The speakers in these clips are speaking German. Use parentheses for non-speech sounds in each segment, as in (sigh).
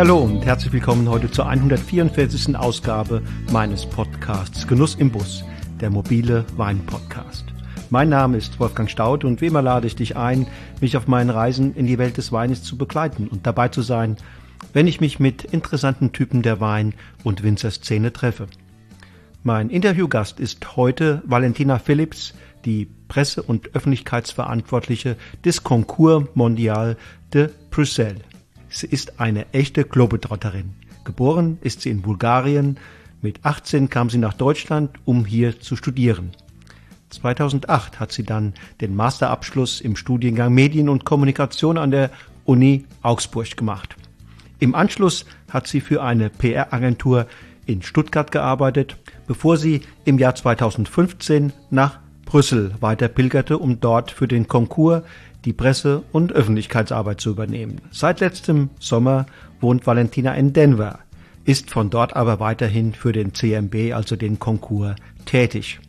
Hallo und herzlich willkommen heute zur 144. Ausgabe meines Podcasts Genuss im Bus, der mobile Wein-Podcast. Mein Name ist Wolfgang Staud und wie immer lade ich dich ein, mich auf meinen Reisen in die Welt des Weines zu begleiten und dabei zu sein, wenn ich mich mit interessanten Typen der Wein- und Winzerszene treffe. Mein Interviewgast ist heute Valentina Phillips, die Presse- und Öffentlichkeitsverantwortliche des Concours Mondial de Bruxelles. Sie ist eine echte Globetrotterin. Geboren ist sie in Bulgarien. Mit 18 kam sie nach Deutschland, um hier zu studieren. 2008 hat sie dann den Masterabschluss im Studiengang Medien und Kommunikation an der Uni Augsburg gemacht. Im Anschluss hat sie für eine PR-Agentur in Stuttgart gearbeitet, bevor sie im Jahr 2015 nach Brüssel weiter pilgerte, um dort für den Konkurs die Presse- und Öffentlichkeitsarbeit zu übernehmen. Seit letztem Sommer wohnt Valentina in Denver, ist von dort aber weiterhin für den CMB, also den Konkurs, tätig.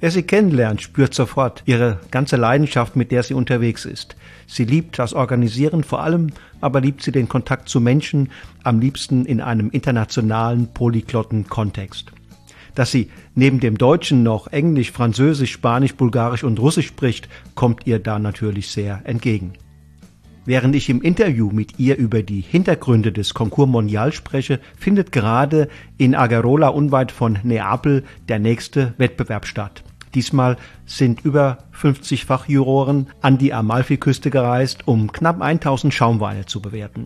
Wer sie kennenlernt, spürt sofort ihre ganze Leidenschaft, mit der sie unterwegs ist. Sie liebt das Organisieren, vor allem aber liebt sie den Kontakt zu Menschen, am liebsten in einem internationalen, polyglotten Kontext. Dass sie neben dem Deutschen noch Englisch, Französisch, Spanisch, Bulgarisch und Russisch spricht, kommt ihr da natürlich sehr entgegen. Während ich im Interview mit ihr über die Hintergründe des Concours Mondial spreche, findet gerade in Agarola unweit von Neapel der nächste Wettbewerb statt. Diesmal sind über 50 Fachjuroren an die Amalfiküste gereist, um knapp 1000 Schaumweine zu bewerten.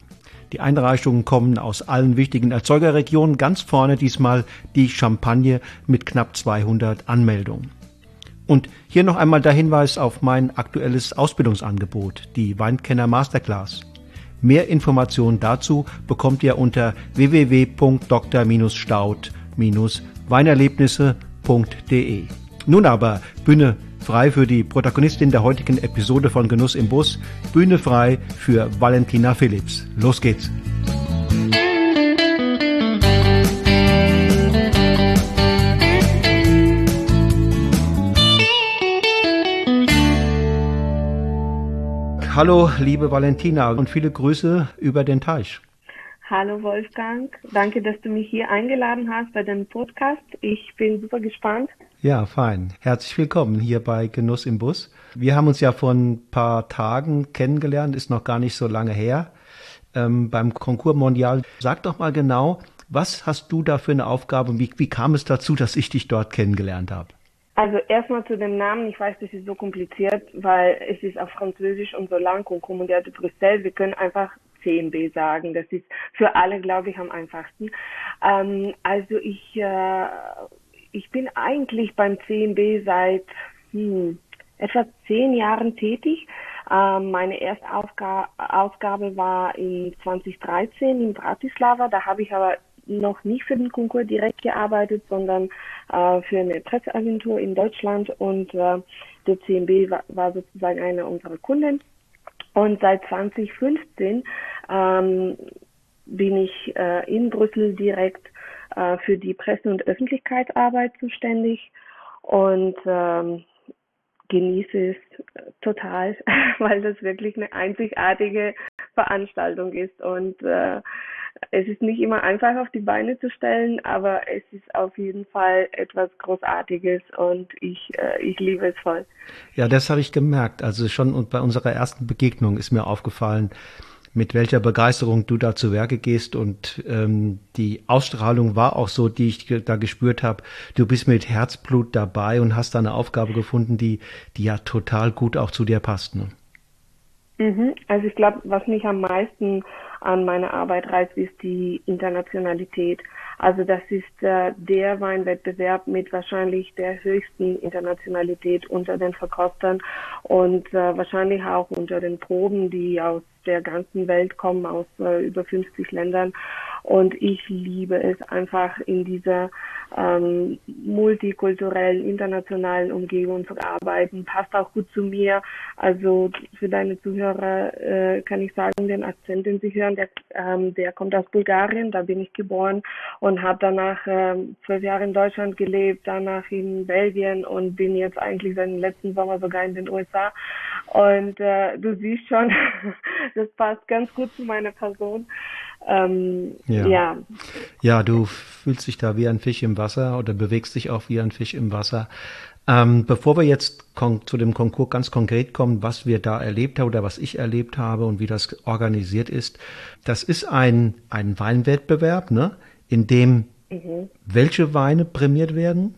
Die Einreichungen kommen aus allen wichtigen Erzeugerregionen. Ganz vorne diesmal die Champagne mit knapp 200 Anmeldungen. Und hier noch einmal der Hinweis auf mein aktuelles Ausbildungsangebot, die Weinkenner Masterclass. Mehr Informationen dazu bekommt ihr unter www.dr-staud-weinerlebnisse.de. Nun aber Bühne frei für die Protagonistin der heutigen Episode von Genuss im Bus, Bühne frei für Valentina Phillips. Los geht's! Hallo, liebe Valentina und viele Grüße über den Teich. Hallo Wolfgang, danke, dass du mich hier eingeladen hast bei dem Podcast. Ich bin super gespannt. Ja, fein. Herzlich willkommen hier bei Genuss im Bus. Wir haben uns ja vor ein paar Tagen kennengelernt, ist noch gar nicht so lange her, ähm, beim Concours Mondial. Sag doch mal genau, was hast du da für eine Aufgabe und wie, wie kam es dazu, dass ich dich dort kennengelernt habe? Also erstmal zu dem Namen. Ich weiß, das ist so kompliziert, weil es ist auf Französisch und so lang Concours Mondial de Bruxelles. Wir können einfach CMB sagen. Das ist für alle, glaube ich, am einfachsten. Ähm, also ich, äh, ich bin eigentlich beim CMB seit hm, etwa zehn Jahren tätig. Ähm, meine erste Aufga Aufgabe war in 2013 in Bratislava. Da habe ich aber noch nicht für den Konkurs direkt gearbeitet, sondern äh, für eine Presseagentur in Deutschland und äh, der CMB war, war sozusagen einer unserer Kunden. Und seit 2015 ähm, bin ich äh, in Brüssel direkt äh, für die Presse- und Öffentlichkeitsarbeit zuständig und ähm, genieße es total, (laughs) weil das wirklich eine einzigartige Veranstaltung ist und äh, es ist nicht immer einfach auf die Beine zu stellen, aber es ist auf jeden Fall etwas Großartiges und ich, äh, ich liebe es voll. Ja, das habe ich gemerkt. Also schon bei unserer ersten Begegnung ist mir aufgefallen, mit welcher Begeisterung du da zu Werke gehst und ähm, die Ausstrahlung war auch so, die ich da gespürt habe. Du bist mit Herzblut dabei und hast da eine Aufgabe gefunden, die, die ja total gut auch zu dir passt. Ne? Mhm. Also ich glaube, was mich am meisten an meiner Arbeit reizt, ist die Internationalität. Also das ist äh, der Weinwettbewerb mit wahrscheinlich der höchsten Internationalität unter den Verkostern und äh, wahrscheinlich auch unter den Proben, die aus der ganzen Welt kommen, aus äh, über 50 Ländern. Und ich liebe es einfach in dieser ähm, multikulturellen, internationalen Umgebung zu arbeiten. Passt auch gut zu mir. Also für deine Zuhörer äh, kann ich sagen, den Akzent, den sie hören, der, ähm, der kommt aus Bulgarien. Da bin ich geboren und habe danach ähm, zwölf Jahre in Deutschland gelebt, danach in Belgien und bin jetzt eigentlich seit dem letzten Sommer sogar in den USA. Und äh, du siehst schon, (laughs) das passt ganz gut zu meiner Person. Ähm, ja. ja. Ja, du fühlst dich da wie ein Fisch im Wasser oder bewegst dich auch wie ein Fisch im Wasser. Ähm, bevor wir jetzt zu dem Konkurs ganz konkret kommen, was wir da erlebt haben oder was ich erlebt habe und wie das organisiert ist, das ist ein, ein Weinwettbewerb, ne, in dem mhm. welche Weine prämiert werden?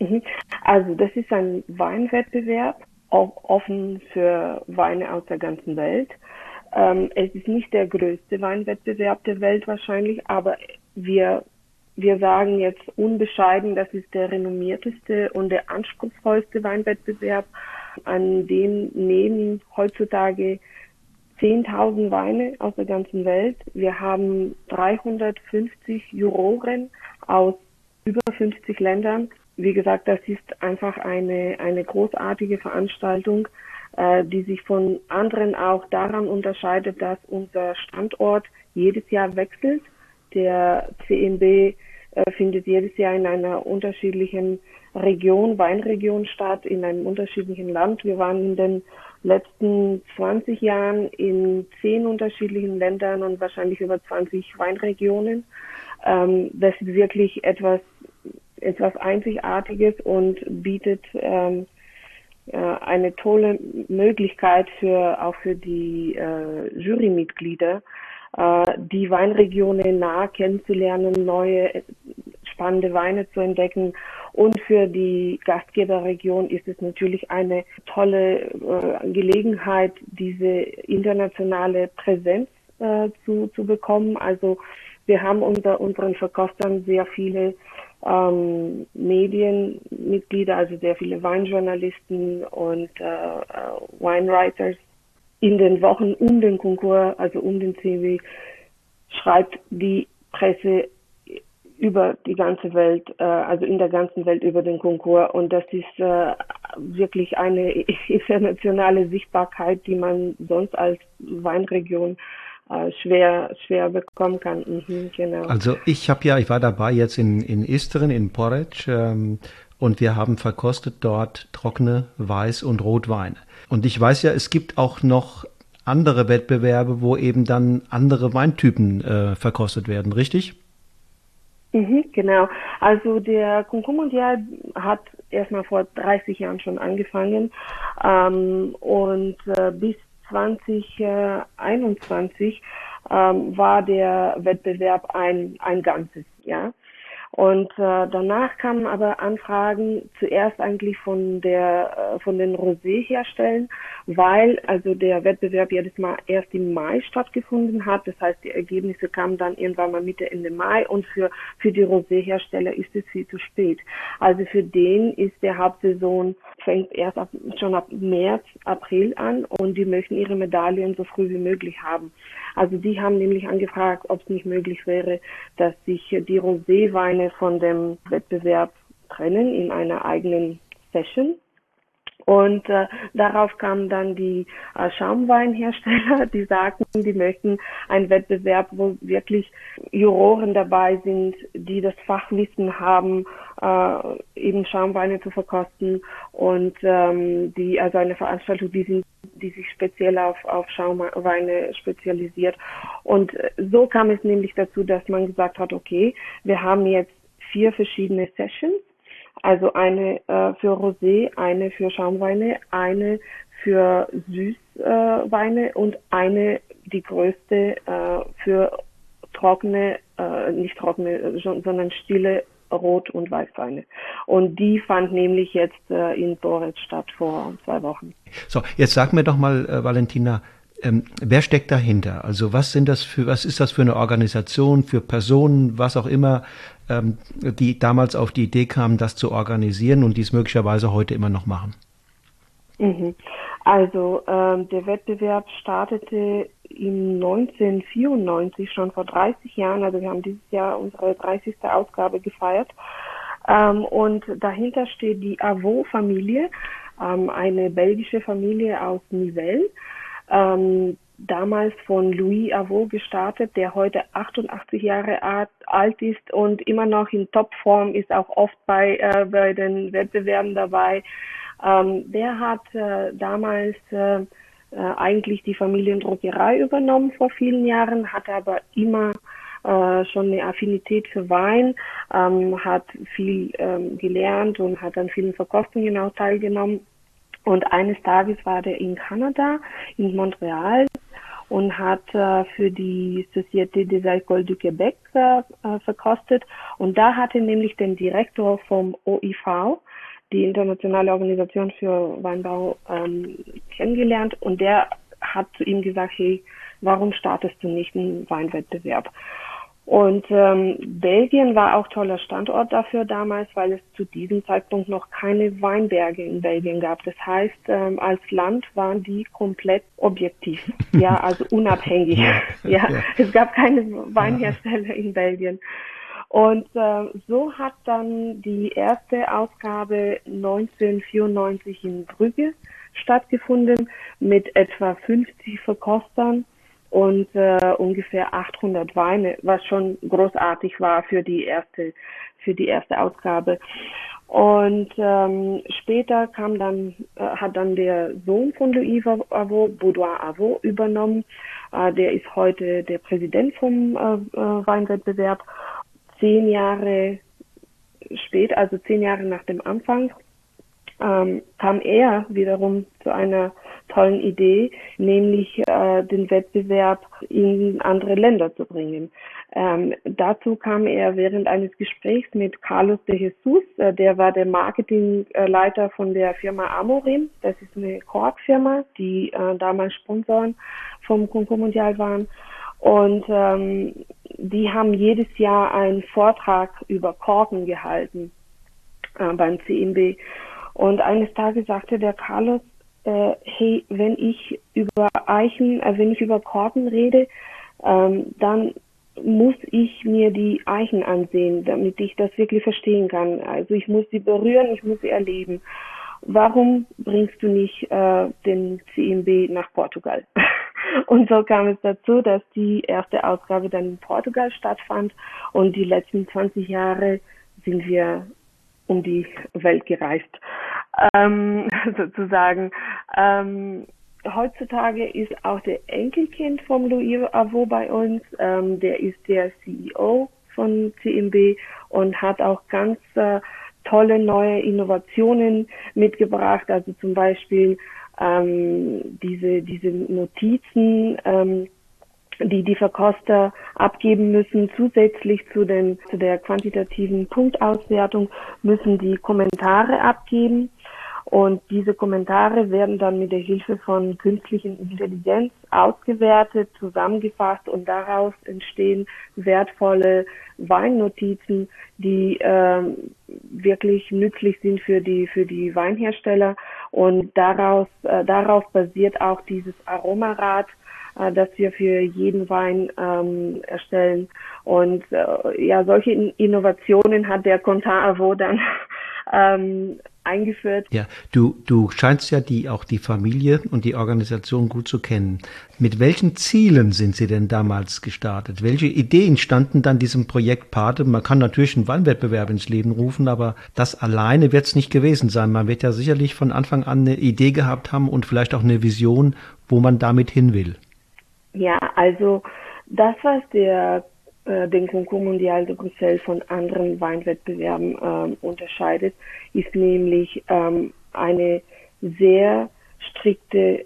Mhm. Also das ist ein Weinwettbewerb, auch offen für Weine aus der ganzen Welt. Ähm, es ist nicht der größte Weinwettbewerb der Welt wahrscheinlich, aber wir, wir sagen jetzt unbescheiden, das ist der renommierteste und der anspruchsvollste Weinwettbewerb, an dem nehmen heutzutage 10.000 Weine aus der ganzen Welt. Wir haben 350 Juroren aus über 50 Ländern. Wie gesagt, das ist einfach eine, eine großartige Veranstaltung äh, die sich von anderen auch daran unterscheidet, dass unser Standort jedes Jahr wechselt. Der CMB äh, findet jedes Jahr in einer unterschiedlichen Region, Weinregion statt, in einem unterschiedlichen Land. Wir waren in den letzten 20 Jahren in zehn unterschiedlichen Ländern und wahrscheinlich über 20 Weinregionen. Ähm, das ist wirklich etwas, etwas Einzigartiges und bietet ähm, äh, eine tolle Möglichkeit für auch für die äh, Jurymitglieder, äh, die Weinregionen nah kennenzulernen, neue spannende Weine zu entdecken. Und für die Gastgeberregion ist es natürlich eine tolle äh, Gelegenheit, diese internationale Präsenz äh, zu, zu bekommen. Also wir haben unter unseren Verkostern sehr viele ähm, Medienmitglieder, also sehr viele Weinjournalisten und äh, äh, Winewriters in den Wochen um den Konkurs, also um den CW, schreibt die Presse über die ganze Welt, äh, also in der ganzen Welt über den Konkurs. Und das ist äh, wirklich eine (laughs) internationale Sichtbarkeit, die man sonst als Weinregion schwer, schwer bekommen kann. Mhm, genau. Also ich habe ja, ich war dabei jetzt in, in Isteren, in Porridge, ähm, und wir haben verkostet dort trockene Weiß- und Rotweine. Und ich weiß ja, es gibt auch noch andere Wettbewerbe, wo eben dann andere Weintypen äh, verkostet werden, richtig? Mhm, genau. Also der Concours Mondial hat erstmal vor 30 Jahren schon angefangen ähm, und äh, bis 2021 ähm, war der Wettbewerb ein, ein Ganzes, ja. Und äh, danach kamen aber Anfragen zuerst eigentlich von der äh, von den Rosé-Herstellern, weil also der Wettbewerb jedes Mal erst im Mai stattgefunden hat. Das heißt, die Ergebnisse kamen dann irgendwann mal Mitte Ende Mai und für für die Rosé-Hersteller ist es viel zu spät. Also für den ist der Hauptsaison fängt erst ab, schon ab März, April an und die möchten ihre Medaillen so früh wie möglich haben. Also die haben nämlich angefragt, ob es nicht möglich wäre, dass sich die Roséweine von dem Wettbewerb trennen in einer eigenen Session. Und äh, darauf kamen dann die äh, Schaumweinhersteller, (laughs) die sagten, die möchten einen Wettbewerb, wo wirklich Juroren dabei sind, die das Fachwissen haben, äh, eben Schaumweine zu verkosten und ähm, die also eine Veranstaltung, die sind die sich speziell auf, auf Schaumweine spezialisiert. Und so kam es nämlich dazu, dass man gesagt hat, okay, wir haben jetzt vier verschiedene Sessions, also eine äh, für Rosé, eine für Schaumweine, eine für Süßweine äh, und eine, die größte, äh, für trockene, äh, nicht trockene, sondern stille Rot- und Weißweine. Und die fand nämlich jetzt äh, in Boritz statt vor zwei Wochen. So, jetzt sag mir doch mal, äh, Valentina, ähm, wer steckt dahinter? Also was sind das für, was ist das für eine Organisation, für Personen, was auch immer, ähm, die damals auf die Idee kamen, das zu organisieren und dies möglicherweise heute immer noch machen? Mhm. Also ähm, der Wettbewerb startete im 1994, schon vor 30 Jahren. Also wir haben dieses Jahr unsere 30. Ausgabe gefeiert. Ähm, und dahinter steht die Avaux-Familie, ähm, eine belgische Familie aus Nivelles. Ähm, damals von Louis Avaux gestartet, der heute 88 Jahre alt ist und immer noch in Topform ist, auch oft bei, äh, bei den Wettbewerben dabei. Ähm, der hat äh, damals äh, äh, eigentlich die Familiendruckerei übernommen vor vielen Jahren, hatte aber immer äh, schon eine Affinität für Wein, ähm, hat viel ähm, gelernt und hat an vielen Verkostungen auch teilgenommen. Und eines Tages war er in Kanada, in Montreal und hat äh, für die Société des Alcools du Québec äh, äh, verkostet. Und da hatte nämlich den Direktor vom OIV, die internationale Organisation für Weinbau, ähm, kennengelernt. Und der hat zu ihm gesagt, hey, warum startest du nicht einen Weinwettbewerb? Und ähm, Belgien war auch toller Standort dafür damals, weil es zu diesem Zeitpunkt noch keine Weinberge in Belgien gab. Das heißt, ähm, als Land waren die komplett objektiv, (laughs) ja, also unabhängig. ja, ja, ja, es gab keine Weinhersteller in Belgien. Und äh, so hat dann die erste Ausgabe 1994 in Brügge stattgefunden mit etwa 50 Verkostern und äh, ungefähr 800 Weine, was schon großartig war für die erste für die erste Ausgabe. Und ähm, später kam dann äh, hat dann der Sohn von Louis Avot, Boudoir Avot, übernommen. Äh, der ist heute der Präsident vom äh, äh, Weinwettbewerb. Zehn Jahre spät, also zehn Jahre nach dem Anfang, ähm, kam er wiederum zu einer tollen Idee, nämlich äh, den Wettbewerb in andere Länder zu bringen. Ähm, dazu kam er während eines Gesprächs mit Carlos de Jesus, äh, der war der Marketingleiter von der Firma Amorim. Das ist eine Korkfirma, die äh, damals Sponsoren vom Concours Mundial waren. Und ähm, die haben jedes Jahr einen Vortrag über Korken gehalten äh, beim CMB. Und eines Tages sagte der Carlos, äh, hey, wenn ich über Eichen, äh, wenn ich über Korken rede, ähm, dann muss ich mir die Eichen ansehen, damit ich das wirklich verstehen kann. Also ich muss sie berühren, ich muss sie erleben. Warum bringst du nicht äh, den CMB nach Portugal? (laughs) Und so kam es dazu, dass die erste Ausgabe dann in Portugal stattfand und die letzten 20 Jahre sind wir um die Welt gereist, ähm, (laughs) sozusagen. Ähm, heutzutage ist auch der Enkelkind von Louis Avot bei uns. Ähm, der ist der CEO von CMB und hat auch ganz äh, tolle neue Innovationen mitgebracht. Also zum Beispiel ähm, diese, diese Notizen, ähm, die die Verkoster abgeben müssen. Zusätzlich zu, den, zu der quantitativen Punktauswertung müssen die Kommentare abgeben. Und diese Kommentare werden dann mit der Hilfe von künstlichen Intelligenz ausgewertet, zusammengefasst und daraus entstehen wertvolle Weinnotizen, die äh, wirklich nützlich sind für die für die Weinhersteller. Und daraus äh, darauf basiert auch dieses Aromarad, äh, das wir für jeden Wein ähm, erstellen. Und äh, ja, solche Innovationen hat der Contin Avot dann (laughs) ähm, eingeführt. Ja, du, du scheinst ja die, auch die Familie und die Organisation gut zu kennen. Mit welchen Zielen sind Sie denn damals gestartet? Welche Ideen standen dann diesem Projekt Pate? Man kann natürlich einen Weinwettbewerb ins Leben rufen, aber das alleine wird es nicht gewesen sein. Man wird ja sicherlich von Anfang an eine Idee gehabt haben und vielleicht auch eine Vision, wo man damit hin will. Ja, also das, was der äh, den Concours Mondial de Bruxelles von anderen Weinwettbewerben ähm, unterscheidet, ist nämlich ähm, eine sehr strikte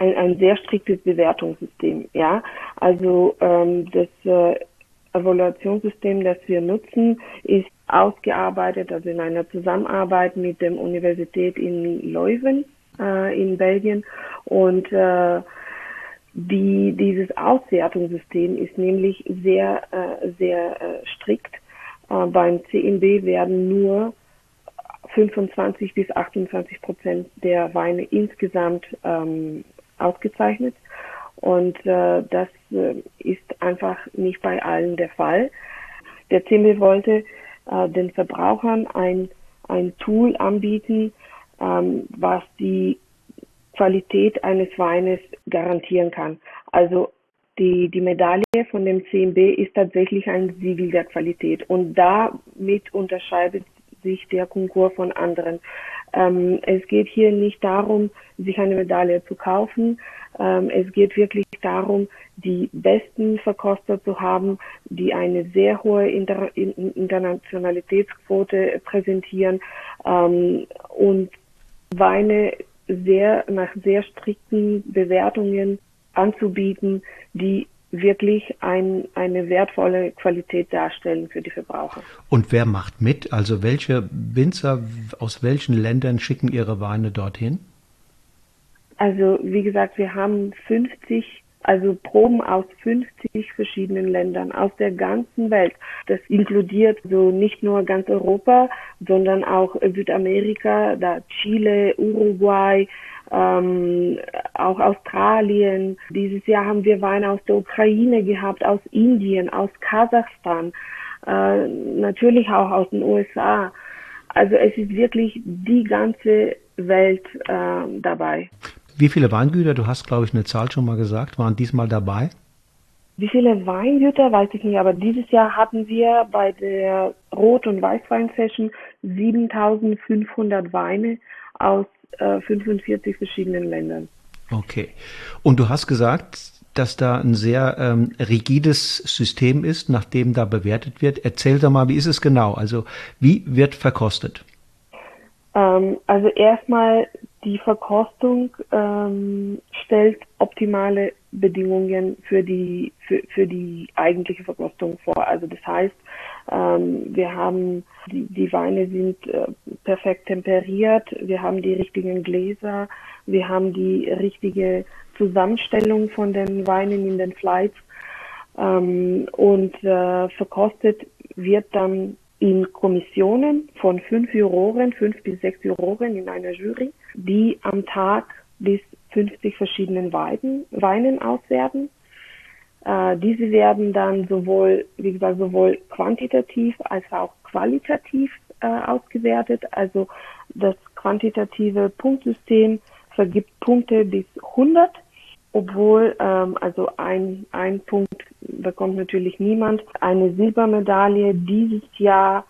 ein, ein sehr striktes Bewertungssystem. Ja, also ähm, das äh, Evaluationssystem, das wir nutzen, ist ausgearbeitet, also in einer Zusammenarbeit mit der Universität in Leuven äh, in Belgien und äh, die, dieses Auswertungssystem ist nämlich sehr, äh, sehr äh, strikt. Äh, beim CMB werden nur 25 bis 28 Prozent der Weine insgesamt ähm, ausgezeichnet. Und äh, das äh, ist einfach nicht bei allen der Fall. Der CMB wollte äh, den Verbrauchern ein, ein Tool anbieten, ähm, was die Qualität eines Weines garantieren kann. Also die, die Medaille von dem CMB ist tatsächlich ein Siegel der Qualität und damit unterscheidet sich der Konkurs von anderen. Ähm, es geht hier nicht darum, sich eine Medaille zu kaufen. Ähm, es geht wirklich darum, die besten Verkoster zu haben, die eine sehr hohe Inter Internationalitätsquote präsentieren ähm, und Weine sehr nach sehr strikten Bewertungen anzubieten, die wirklich ein, eine wertvolle Qualität darstellen für die Verbraucher. Und wer macht mit? Also welche Winzer aus welchen Ländern schicken ihre Weine dorthin? Also wie gesagt, wir haben 50, also Proben aus 50 verschiedenen Ländern aus der ganzen Welt. Das inkludiert so nicht nur ganz Europa, sondern auch Südamerika, da Chile, Uruguay, ähm, auch Australien. Dieses Jahr haben wir Weine aus der Ukraine gehabt, aus Indien, aus Kasachstan, äh, natürlich auch aus den USA. Also es ist wirklich die ganze Welt äh, dabei. Wie viele Weingüter, du hast glaube ich eine Zahl schon mal gesagt, waren diesmal dabei? Wie viele Weingüter, weiß ich nicht, aber dieses Jahr hatten wir bei der Rot- und Weißwein-Session 7500 Weine aus äh, 45 verschiedenen Ländern. Okay. Und du hast gesagt, dass da ein sehr ähm, rigides System ist, nach dem da bewertet wird. Erzähl doch mal, wie ist es genau? Also wie wird verkostet? Ähm, also erstmal die Verkostung ähm, stellt optimale Bedingungen für die für, für die eigentliche Verkostung vor. Also das heißt, ähm, wir haben die, die Weine sind äh, perfekt temperiert, wir haben die richtigen Gläser, wir haben die richtige Zusammenstellung von den Weinen in den Flights. Ähm, und äh, verkostet wird dann in Kommissionen von fünf Juroren, fünf bis sechs Juroren in einer Jury, die am Tag bis 50 verschiedenen Weiden, Weinen auswerten. Äh, diese werden dann sowohl, wie gesagt, sowohl quantitativ als auch qualitativ äh, ausgewertet. Also das quantitative Punktsystem vergibt Punkte bis 100, obwohl ähm, also ein, ein Punkt bekommt natürlich niemand. Eine Silbermedaille dieses Jahr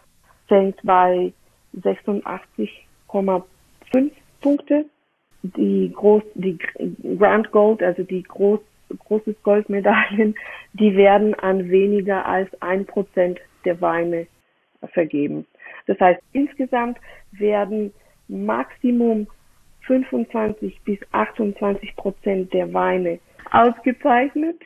fängt bei 86,5 Punkte. Die groß, die Grand Gold, also die groß, großes Goldmedaillen, die werden an weniger als ein Prozent der Weine vergeben. Das heißt, insgesamt werden Maximum 25 bis 28 Prozent der Weine ausgezeichnet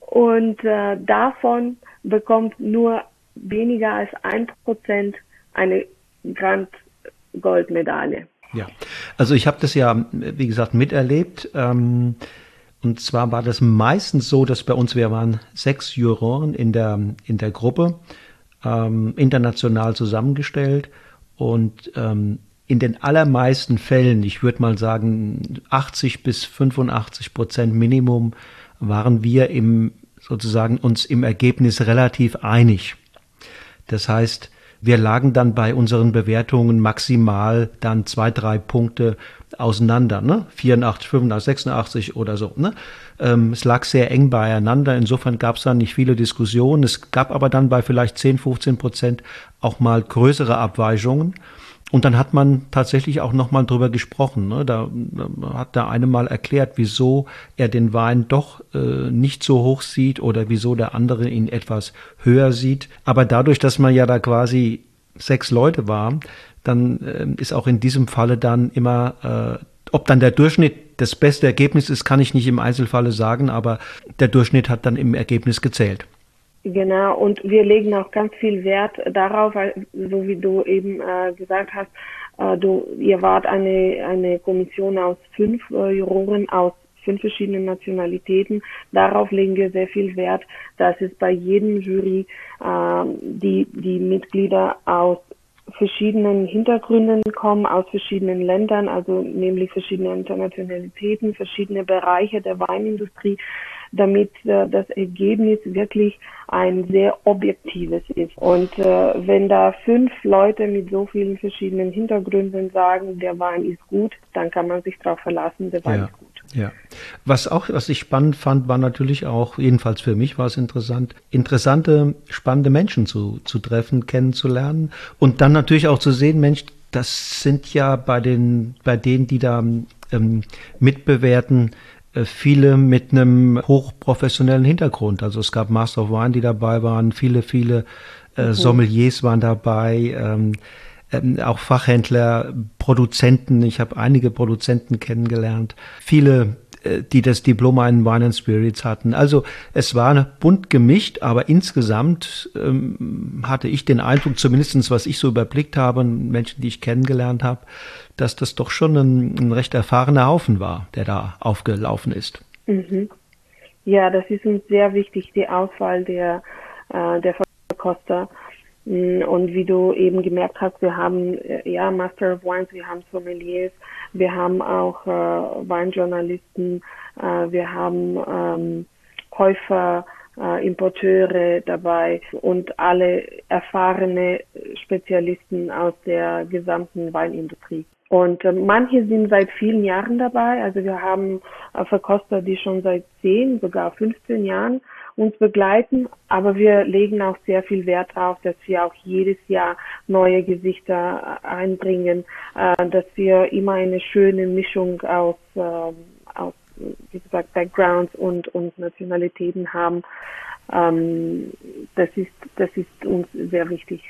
und äh, davon bekommt nur weniger als ein Prozent eine Grand Goldmedaille. Ja, also ich habe das ja, wie gesagt, miterlebt. Ähm, und zwar war das meistens so, dass bei uns, wir waren sechs Juroren in der, in der Gruppe, ähm, international zusammengestellt. Und ähm, in den allermeisten Fällen, ich würde mal sagen 80 bis 85 Prozent Minimum, waren wir im sozusagen uns im Ergebnis relativ einig. Das heißt, wir lagen dann bei unseren Bewertungen maximal dann zwei, drei Punkte auseinander, ne? 84, 85, 86 oder so. Ne? Ähm, es lag sehr eng beieinander. Insofern gab es dann nicht viele Diskussionen. Es gab aber dann bei vielleicht 10, 15 Prozent auch mal größere Abweichungen. Und dann hat man tatsächlich auch nochmal drüber gesprochen. Ne? Da, da hat der eine mal erklärt, wieso er den Wein doch äh, nicht so hoch sieht oder wieso der andere ihn etwas höher sieht. Aber dadurch, dass man ja da quasi sechs Leute war, dann äh, ist auch in diesem Falle dann immer, äh, ob dann der Durchschnitt das beste Ergebnis ist, kann ich nicht im Einzelfalle sagen, aber der Durchschnitt hat dann im Ergebnis gezählt. Genau, und wir legen auch ganz viel Wert darauf, so wie du eben äh, gesagt hast, äh, du, ihr wart eine, eine Kommission aus fünf äh, Juroren aus fünf verschiedenen Nationalitäten. Darauf legen wir sehr viel Wert, dass es bei jedem Jury äh, die, die Mitglieder aus verschiedenen Hintergründen kommen, aus verschiedenen Ländern, also nämlich verschiedene Internationalitäten, verschiedene Bereiche der Weinindustrie, damit äh, das Ergebnis wirklich ein sehr objektives ist. Und äh, wenn da fünf Leute mit so vielen verschiedenen Hintergründen sagen, der Wein ist gut, dann kann man sich darauf verlassen, der Wein ja. ist gut. Ja. Was auch, was ich spannend fand, war natürlich auch, jedenfalls für mich war es interessant, interessante, spannende Menschen zu, zu treffen, kennenzulernen und dann natürlich auch zu sehen, Mensch, das sind ja bei den, bei denen, die da ähm, mitbewerten, viele mit einem hochprofessionellen Hintergrund. Also es gab Master of Wine, die dabei waren, viele, viele äh, mhm. Sommeliers waren dabei, ähm, ähm, auch Fachhändler, Produzenten. Ich habe einige Produzenten kennengelernt, viele äh, die das Diplom in Wine and Spirits hatten. Also es war bunt gemischt, aber insgesamt ähm, hatte ich den Eindruck, zumindestens was ich so überblickt habe, Menschen, die ich kennengelernt habe, dass das doch schon ein, ein recht erfahrener Haufen war, der da aufgelaufen ist. Mhm. Ja, das ist uns sehr wichtig, die Auswahl der, äh, der Verkoster. Mm, und wie du eben gemerkt hast, wir haben äh, ja Master of Wines, wir haben Sommeliers, wir haben auch äh, Weinjournalisten, äh, wir haben ähm, Käufer, äh, Importeure dabei und alle erfahrene Spezialisten aus der gesamten Weinindustrie. Und äh, manche sind seit vielen Jahren dabei. Also wir haben äh, Verkoster, die schon seit 10, sogar 15 Jahren uns begleiten. Aber wir legen auch sehr viel Wert darauf, dass wir auch jedes Jahr neue Gesichter äh, einbringen, äh, dass wir immer eine schöne Mischung aus, äh, aus wie gesagt, Backgrounds und, und Nationalitäten haben. Ähm, das ist, das ist uns sehr wichtig.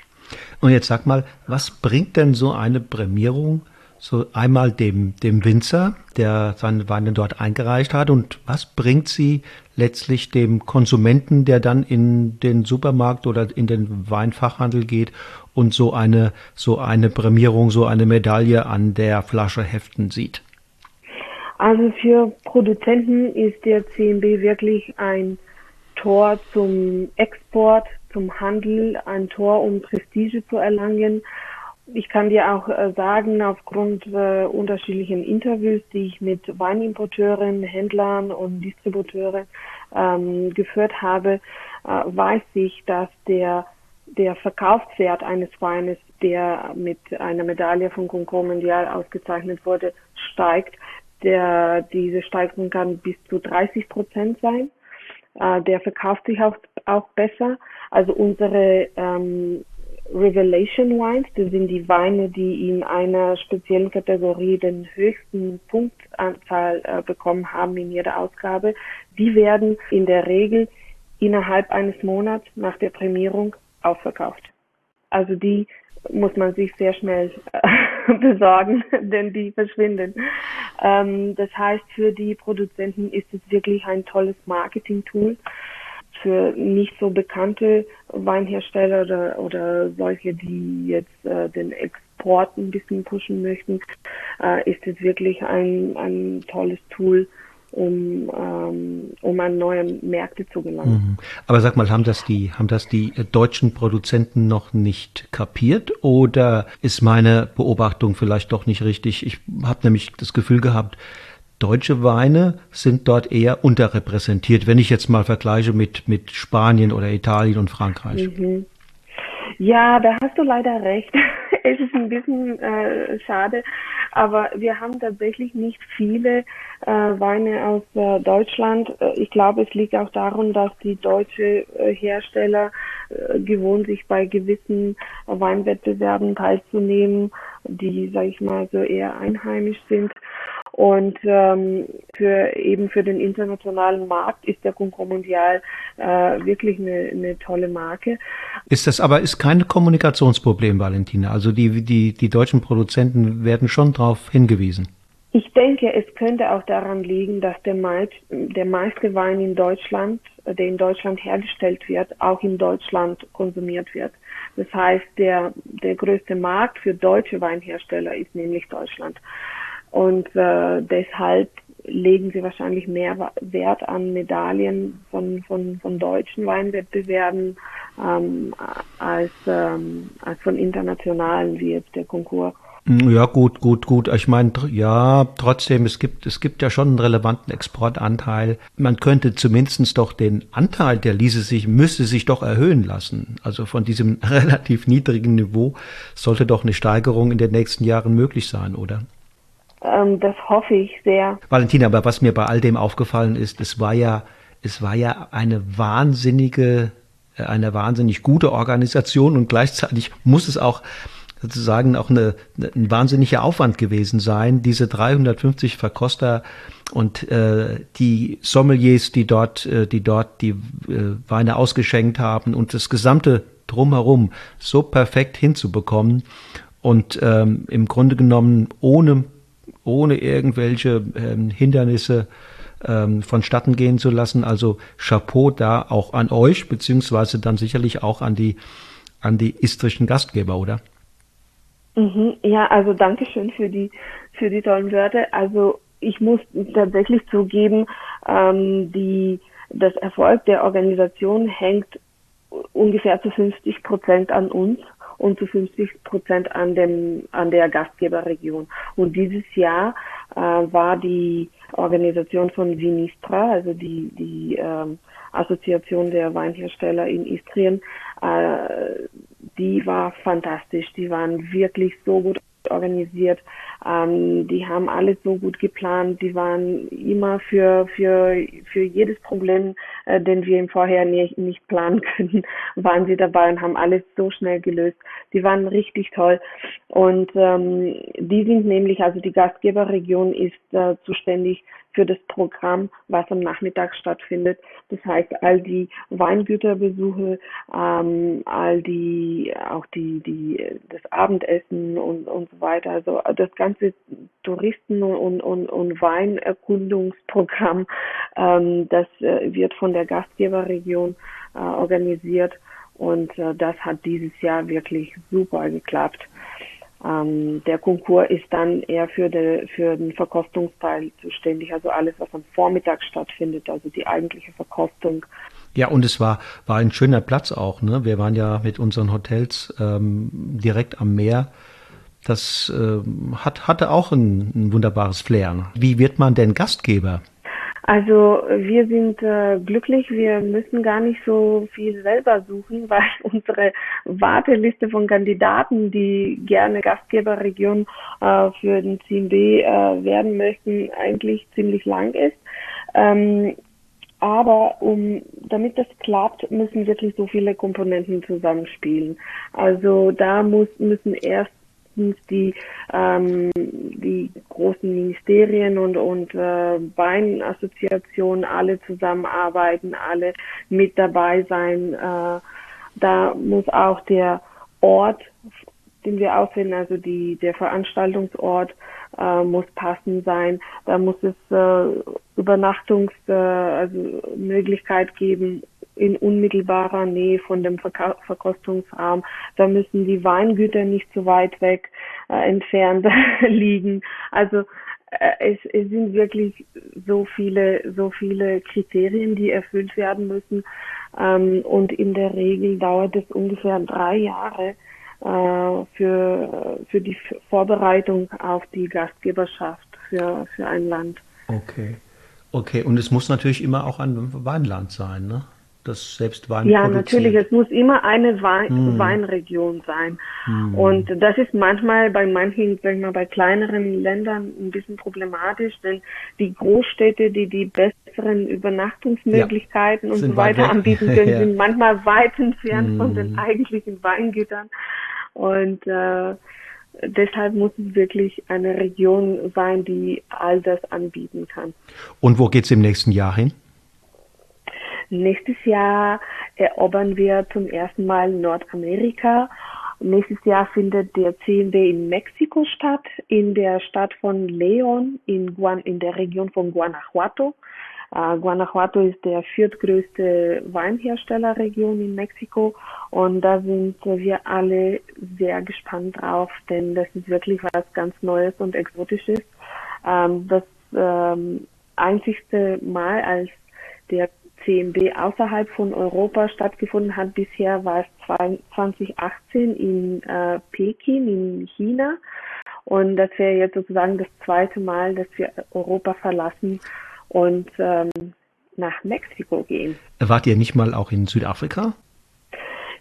Und jetzt sag mal, was bringt denn so eine Prämierung so einmal dem, dem Winzer, der seine Weine dort eingereicht hat und was bringt sie letztlich dem Konsumenten, der dann in den Supermarkt oder in den Weinfachhandel geht und so eine, so eine Prämierung, so eine Medaille an der Flasche heften sieht? Also für Produzenten ist der CMB wirklich ein Tor zum Export, zum Handel, ein Tor, um Prestige zu erlangen ich kann dir auch äh, sagen, aufgrund äh, unterschiedlichen Interviews, die ich mit Weinimporteuren, Händlern und Distributeuren ähm, geführt habe, äh, weiß ich, dass der, der Verkaufswert eines Weines, der mit einer Medaille von Concours Mondial ausgezeichnet wurde, steigt. Der, diese Steigerung kann bis zu 30 Prozent sein. Äh, der verkauft sich auch, auch besser. Also unsere ähm, Revelation Wines, das sind die Weine, die in einer speziellen Kategorie den höchsten Punktanzahl äh, bekommen haben in jeder Ausgabe. Die werden in der Regel innerhalb eines Monats nach der Prämierung ausverkauft. Also die muss man sich sehr schnell äh, (laughs) besorgen, (laughs) denn die verschwinden. Ähm, das heißt, für die Produzenten ist es wirklich ein tolles Marketing-Tool für nicht so bekannte Weinhersteller oder, oder solche, die jetzt äh, den Export ein bisschen pushen möchten, äh, ist es wirklich ein, ein tolles Tool, um, ähm, um an neue Märkte zu gelangen. Mhm. Aber sag mal, haben das die, haben das die deutschen Produzenten noch nicht kapiert oder ist meine Beobachtung vielleicht doch nicht richtig? Ich habe nämlich das Gefühl gehabt, deutsche Weine sind dort eher unterrepräsentiert, wenn ich jetzt mal vergleiche mit, mit Spanien oder Italien und Frankreich. Mhm. Ja, da hast du leider recht. (laughs) es ist ein bisschen äh, schade, aber wir haben tatsächlich nicht viele äh, Weine aus äh, Deutschland. Äh, ich glaube, es liegt auch daran, dass die deutsche äh, Hersteller äh, gewohnt sich bei gewissen Weinwettbewerben teilzunehmen, die, sag ich mal, so eher einheimisch sind. Und ähm, für eben für den internationalen Markt ist der Concours Mondial äh, wirklich eine, eine tolle Marke. Ist das aber ist kein Kommunikationsproblem, Valentina? Also die, die, die deutschen Produzenten werden schon darauf hingewiesen. Ich denke, es könnte auch daran liegen, dass der, meist, der meiste Wein in Deutschland, der in Deutschland hergestellt wird, auch in Deutschland konsumiert wird. Das heißt, der, der größte Markt für deutsche Weinhersteller ist nämlich Deutschland. Und äh, deshalb legen sie wahrscheinlich mehr Wert an Medaillen von, von, von deutschen Weinwettbewerben ähm, als, ähm, als von internationalen, wie jetzt der Konkurs. Mm, ja, gut, gut, gut. Ich meine, ja, trotzdem, es gibt, es gibt ja schon einen relevanten Exportanteil. Man könnte zumindestens doch den Anteil, der ließe sich, müsste sich doch erhöhen lassen. Also von diesem (laughs) relativ niedrigen Niveau sollte doch eine Steigerung in den nächsten Jahren möglich sein, oder? Ähm, das hoffe ich sehr. Valentina, aber was mir bei all dem aufgefallen ist, es war ja, es war ja eine wahnsinnige, äh, eine wahnsinnig gute Organisation und gleichzeitig muss es auch sozusagen auch eine, ein wahnsinniger Aufwand gewesen sein, diese 350 Verkoster und äh, die Sommeliers, die dort, äh, die dort die äh, Weine ausgeschenkt haben und das gesamte drumherum so perfekt hinzubekommen und ähm, im Grunde genommen ohne ohne irgendwelche ähm, Hindernisse ähm, vonstatten gehen zu lassen. Also Chapeau da auch an euch, beziehungsweise dann sicherlich auch an die, an die istrischen Gastgeber, oder? Mhm, ja, also danke schön für die, für die tollen Wörter. Also ich muss tatsächlich zugeben, ähm, die, das Erfolg der Organisation hängt ungefähr zu 50 Prozent an uns und zu 50 Prozent an dem an der Gastgeberregion. Und dieses Jahr äh, war die Organisation von Vinistra, also die die ähm, Assoziation der Weinhersteller in Istrien, äh, die war fantastisch. Die waren wirklich so gut organisiert. Ähm, die haben alles so gut geplant. Die waren immer für für für jedes Problem, äh, den wir im Vorher nicht, nicht planen können, (laughs) waren sie dabei und haben alles so schnell gelöst. Die waren richtig toll. Und ähm, die sind nämlich, also die Gastgeberregion ist äh, zuständig für das Programm, was am Nachmittag stattfindet. Das heißt, all die Weingüterbesuche, ähm, all die, auch die, die, das Abendessen und, und so weiter. Also das ganze Touristen- und, und, und Weinerkundungsprogramm, ähm, das äh, wird von der Gastgeberregion äh, organisiert. Und äh, das hat dieses Jahr wirklich super geklappt. Ähm, der Konkurs ist dann eher für, de, für den Verkostungsteil zuständig, also alles, was am Vormittag stattfindet, also die eigentliche Verkostung. Ja, und es war, war ein schöner Platz auch. Ne? Wir waren ja mit unseren Hotels ähm, direkt am Meer. Das äh, hat, hatte auch ein, ein wunderbares Flair. Wie wird man denn Gastgeber? Also wir sind äh, glücklich, wir müssen gar nicht so viel selber suchen, (laughs) weil unsere Warteliste von Kandidaten, die gerne Gastgeberregion äh, für den CMB äh, werden möchten, eigentlich ziemlich lang ist. Ähm, aber um, damit das klappt, müssen wirklich so viele Komponenten zusammenspielen. Also da muss, müssen erst meistens die, ähm, die großen Ministerien und, und äh, Weinassoziationen alle zusammenarbeiten, alle mit dabei sein. Äh, da muss auch der Ort, den wir auswählen, also die, der Veranstaltungsort, äh, muss passend sein. Da muss es äh, Übernachtungs, äh, also geben in unmittelbarer Nähe von dem Verka Verkostungsraum. Da müssen die Weingüter nicht so weit weg äh, entfernt (laughs) liegen. Also äh, es, es sind wirklich so viele, so viele Kriterien, die erfüllt werden müssen. Ähm, und in der Regel dauert es ungefähr drei Jahre äh, für, für die Vorbereitung auf die Gastgeberschaft für, für ein Land. Okay. Okay, und es muss natürlich immer auch ein Weinland sein, ne? Das selbst Wein Ja, natürlich. Es muss immer eine Wein hm. Weinregion sein. Hm. Und das ist manchmal bei manchen, sag ich mal, bei kleineren Ländern ein bisschen problematisch, denn die Großstädte, die die besseren Übernachtungsmöglichkeiten ja. und so weiter anbieten (laughs) können, ja. sind manchmal weit entfernt hm. von den hm. eigentlichen Weingütern. Und äh, deshalb muss es wirklich eine Region sein, die all das anbieten kann. Und wo geht es im nächsten Jahr hin? Nächstes Jahr erobern wir zum ersten Mal Nordamerika. Nächstes Jahr findet der CMB in Mexiko statt, in der Stadt von Leon, in, Guan in der Region von Guanajuato. Uh, Guanajuato ist der viertgrößte Weinherstellerregion in Mexiko und da sind wir alle sehr gespannt drauf, denn das ist wirklich was ganz Neues und Exotisches. Um, das ähm, einzigste Mal, als der CMB außerhalb von Europa stattgefunden hat. Bisher war es 2018 in äh, Peking in China. Und das wäre jetzt sozusagen das zweite Mal, dass wir Europa verlassen und ähm, nach Mexiko gehen. Wart ihr nicht mal auch in Südafrika?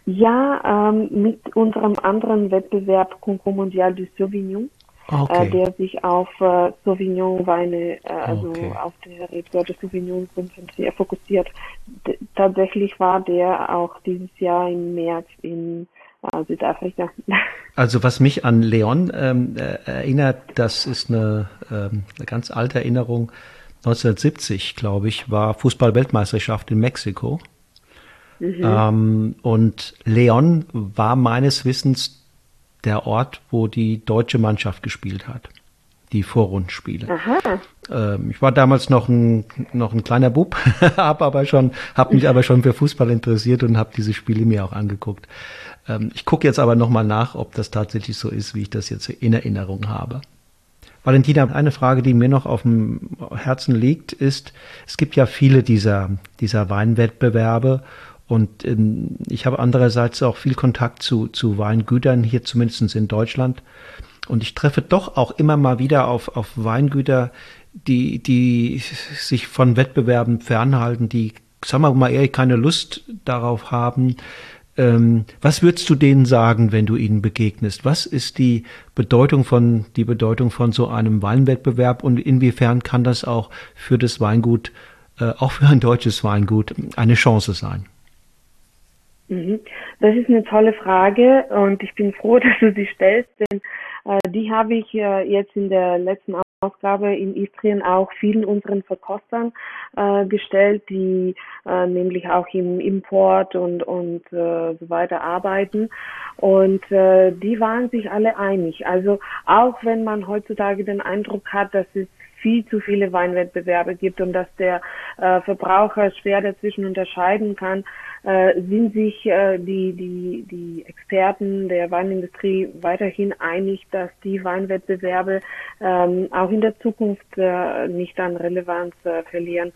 Ja, ähm, mit unserem anderen Wettbewerb Concours Mondial du Sauvignon okay. äh, der sich auf äh, Sauvignon-Weine, äh, also okay. auf der Rebsorte Sauvignon fokussiert. D tatsächlich war der auch dieses Jahr im März in äh, Südafrika. (laughs) Also was mich an Leon ähm, äh, erinnert, das ist eine, ähm, eine ganz alte Erinnerung. 1970, glaube ich, war Fußball-Weltmeisterschaft in Mexiko. Mhm. Ähm, und Leon war meines Wissens der Ort, wo die deutsche Mannschaft gespielt hat die Vorrundenspiele. Ähm, ich war damals noch ein, noch ein kleiner Bub, (laughs) habe aber schon, habe mich aber schon für Fußball interessiert und habe diese Spiele mir auch angeguckt. Ähm, ich gucke jetzt aber nochmal nach, ob das tatsächlich so ist, wie ich das jetzt in Erinnerung habe. Valentina, eine Frage, die mir noch auf dem Herzen liegt, ist, es gibt ja viele dieser, dieser Weinwettbewerbe und ähm, ich habe andererseits auch viel Kontakt zu, zu Weingütern, hier zumindest in Deutschland. Und ich treffe doch auch immer mal wieder auf, auf Weingüter, die, die sich von Wettbewerben fernhalten, die, sagen wir mal ehrlich, keine Lust darauf haben. Ähm, was würdest du denen sagen, wenn du ihnen begegnest? Was ist die Bedeutung von, die Bedeutung von so einem Weinwettbewerb und inwiefern kann das auch für das Weingut, äh, auch für ein deutsches Weingut, eine Chance sein? Mhm. Das ist eine tolle Frage und ich bin froh, (laughs) dass du sie stellst, denn äh, die habe ich äh, jetzt in der letzten Ausgabe in Istrien auch vielen unseren Verkostern äh, gestellt, die äh, nämlich auch im Import und, und äh, so weiter arbeiten. Und äh, die waren sich alle einig. Also auch wenn man heutzutage den Eindruck hat, dass es viel zu viele Weinwettbewerbe gibt und dass der äh, Verbraucher schwer dazwischen unterscheiden kann, äh, sind sich äh, die, die, die Experten der Weinindustrie weiterhin einig, dass die Weinwettbewerbe ähm, auch in der Zukunft äh, nicht an Relevanz äh, verlieren.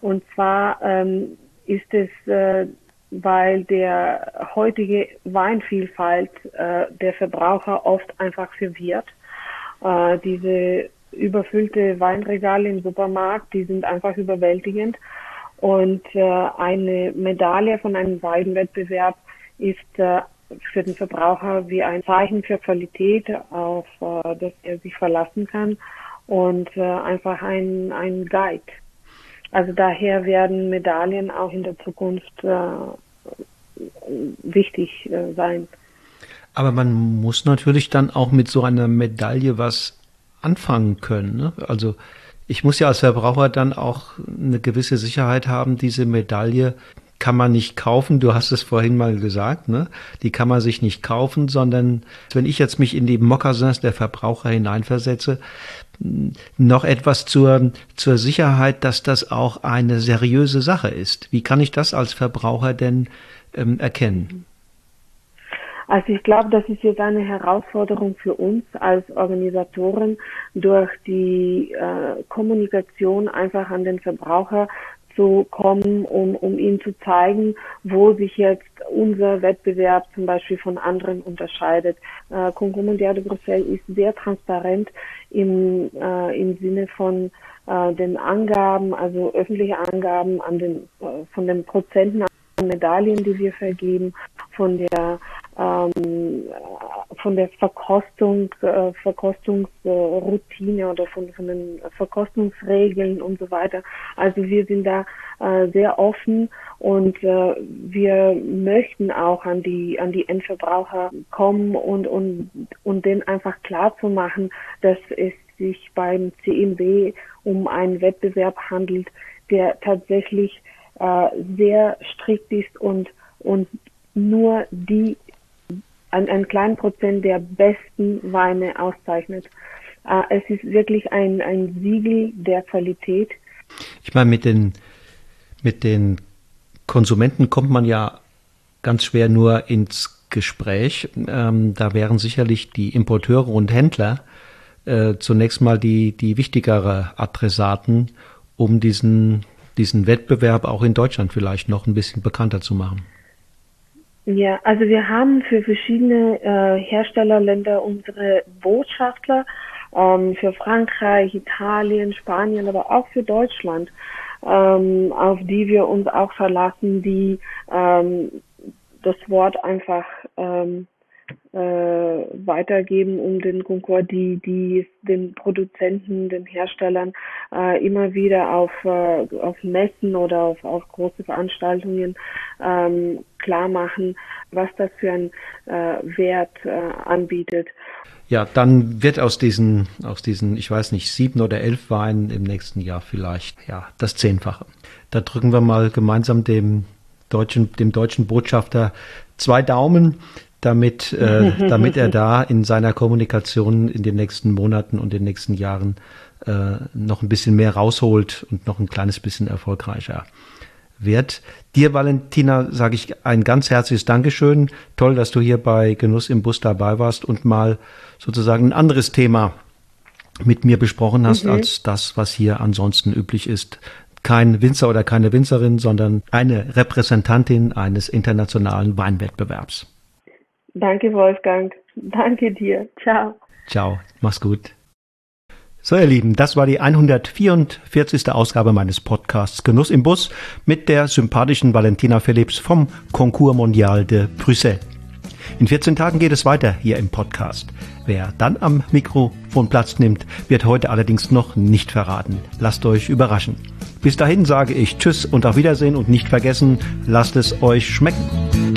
Und zwar ähm, ist es äh, weil der heutige Weinvielfalt äh, der Verbraucher oft einfach verwirrt. Äh, diese überfüllte Weinregale im Supermarkt, die sind einfach überwältigend. Und äh, eine Medaille von einem Weinwettbewerb ist äh, für den Verbraucher wie ein Zeichen für Qualität, auf äh, das er sich verlassen kann und äh, einfach ein, ein Guide. Also daher werden Medaillen auch in der Zukunft äh, wichtig äh, sein. Aber man muss natürlich dann auch mit so einer Medaille was anfangen können. Ne? Also ich muss ja als Verbraucher dann auch eine gewisse Sicherheit haben, diese Medaille kann man nicht kaufen. Du hast es vorhin mal gesagt, ne? Die kann man sich nicht kaufen, sondern wenn ich jetzt mich in die Mokassins der Verbraucher hineinversetze, noch etwas zur, zur Sicherheit, dass das auch eine seriöse Sache ist. Wie kann ich das als Verbraucher denn ähm, erkennen? Also ich glaube, das ist jetzt eine Herausforderung für uns als Organisatoren, durch die äh, Kommunikation einfach an den Verbraucher zu kommen, um, um ihnen zu zeigen, wo sich jetzt unser Wettbewerb zum Beispiel von anderen unterscheidet. Äh, Concours Mondial de Bruxelles ist sehr transparent im, äh, im Sinne von äh, den Angaben, also öffentliche Angaben an den, äh, von den Prozenten an Medaillen, die wir vergeben, von der ähm, von der Verkostung, äh, Verkostungsroutine oder von, von den Verkostungsregeln und so weiter. Also wir sind da äh, sehr offen und äh, wir möchten auch an die an die Endverbraucher kommen und und und denen einfach klar zu machen, dass es sich beim CMB um einen Wettbewerb handelt, der tatsächlich äh, sehr strikt ist und und nur die ein, einen kleinen Prozent der besten Weine auszeichnet. Äh, es ist wirklich ein, ein Siegel der Qualität. Ich meine, mit den, mit den Konsumenten kommt man ja ganz schwer nur ins Gespräch. Ähm, da wären sicherlich die Importeure und Händler äh, zunächst mal die, die wichtigere Adressaten, um diesen, diesen Wettbewerb auch in Deutschland vielleicht noch ein bisschen bekannter zu machen. Ja, also wir haben für verschiedene äh, Herstellerländer unsere Botschafter, ähm, für Frankreich, Italien, Spanien, aber auch für Deutschland, ähm, auf die wir uns auch verlassen, die ähm, das Wort einfach ähm, äh, weitergeben, um den Concours, die, die den Produzenten, den Herstellern äh, immer wieder auf, äh, auf Messen oder auf, auf große Veranstaltungen ähm, klar machen, was das für einen äh, Wert äh, anbietet. Ja, dann wird aus diesen, aus diesen, ich weiß nicht, sieben oder elf Weinen im nächsten Jahr vielleicht, ja, das Zehnfache. Da drücken wir mal gemeinsam dem deutschen, dem deutschen Botschafter zwei Daumen, damit, äh, (laughs) damit er da in seiner Kommunikation in den nächsten Monaten und den nächsten Jahren äh, noch ein bisschen mehr rausholt und noch ein kleines bisschen erfolgreicher wird. Dir, Valentina, sage ich ein ganz herzliches Dankeschön. Toll, dass du hier bei Genuss im Bus dabei warst und mal sozusagen ein anderes Thema mit mir besprochen hast, mhm. als das, was hier ansonsten üblich ist. Kein Winzer oder keine Winzerin, sondern eine Repräsentantin eines internationalen Weinwettbewerbs. Danke, Wolfgang. Danke dir. Ciao. Ciao. Mach's gut. So, ihr Lieben, das war die 144. Ausgabe meines Podcasts Genuss im Bus mit der sympathischen Valentina Philipps vom Concours Mondial de Brüssel. In 14 Tagen geht es weiter hier im Podcast. Wer dann am Mikrofon Platz nimmt, wird heute allerdings noch nicht verraten. Lasst euch überraschen. Bis dahin sage ich Tschüss und auf Wiedersehen und nicht vergessen, lasst es euch schmecken.